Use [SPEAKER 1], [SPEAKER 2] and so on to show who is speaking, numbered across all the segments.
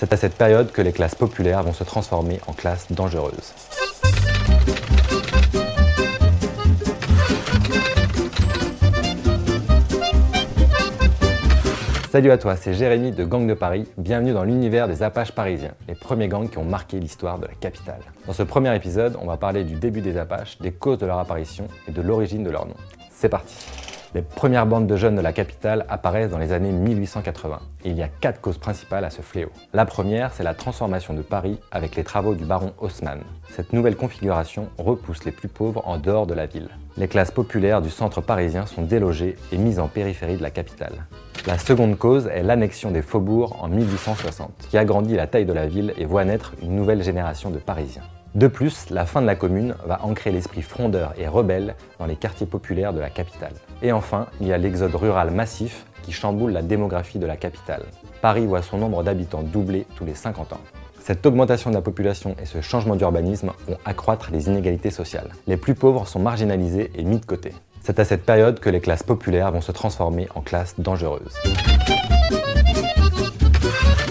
[SPEAKER 1] C'est à cette période que les classes populaires vont se transformer en classes dangereuses. Salut à toi, c'est Jérémy de Gang de Paris. Bienvenue dans l'univers des Apaches parisiens, les premiers gangs qui ont marqué l'histoire de la capitale. Dans ce premier épisode, on va parler du début des Apaches, des causes de leur apparition et de l'origine de leur nom. C'est parti les premières bandes de jeunes de la capitale apparaissent dans les années 1880 et il y a quatre causes principales à ce fléau. La première, c'est la transformation de Paris avec les travaux du baron Haussmann. Cette nouvelle configuration repousse les plus pauvres en dehors de la ville. Les classes populaires du centre parisien sont délogées et mises en périphérie de la capitale. La seconde cause est l'annexion des faubourgs en 1860, qui agrandit la taille de la ville et voit naître une nouvelle génération de Parisiens. De plus, la fin de la commune va ancrer l'esprit frondeur et rebelle dans les quartiers populaires de la capitale. Et enfin, il y a l'exode rural massif qui chamboule la démographie de la capitale. Paris voit son nombre d'habitants doubler tous les 50 ans. Cette augmentation de la population et ce changement d'urbanisme vont accroître les inégalités sociales. Les plus pauvres sont marginalisés et mis de côté. C'est à cette période que les classes populaires vont se transformer en classes dangereuses.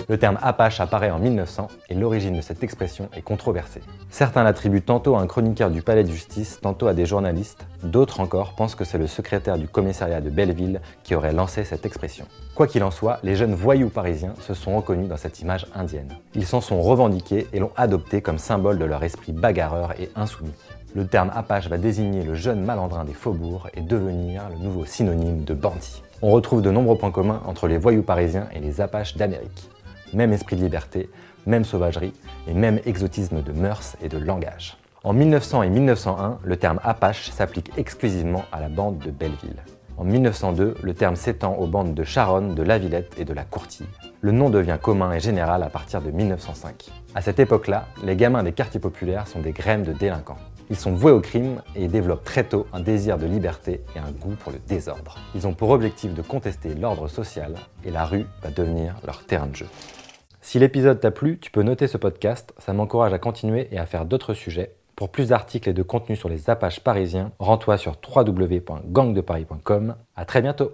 [SPEAKER 1] Le terme Apache apparaît en 1900 et l'origine de cette expression est controversée. Certains l'attribuent tantôt à un chroniqueur du palais de justice, tantôt à des journalistes, d'autres encore pensent que c'est le secrétaire du commissariat de Belleville qui aurait lancé cette expression. Quoi qu'il en soit, les jeunes voyous parisiens se sont reconnus dans cette image indienne. Ils s'en sont revendiqués et l'ont adopté comme symbole de leur esprit bagarreur et insoumis. Le terme Apache va désigner le jeune malandrin des faubourgs et devenir le nouveau synonyme de bandit. On retrouve de nombreux points communs entre les voyous parisiens et les Apaches d'Amérique même esprit de liberté, même sauvagerie et même exotisme de mœurs et de langage. En 1900 et 1901, le terme Apache s'applique exclusivement à la bande de Belleville. En 1902, le terme s'étend aux bandes de Charonne, de La Villette et de la Courtille. Le nom devient commun et général à partir de 1905. À cette époque-là, les gamins des quartiers populaires sont des graines de délinquants. Ils sont voués au crime et développent très tôt un désir de liberté et un goût pour le désordre. Ils ont pour objectif de contester l'ordre social et la rue va devenir leur terrain de jeu. Si l'épisode t'a plu, tu peux noter ce podcast, ça m'encourage à continuer et à faire d'autres sujets. Pour plus d'articles et de contenus sur les Apaches parisiens, rends-toi sur www.gangdeparis.com. À très bientôt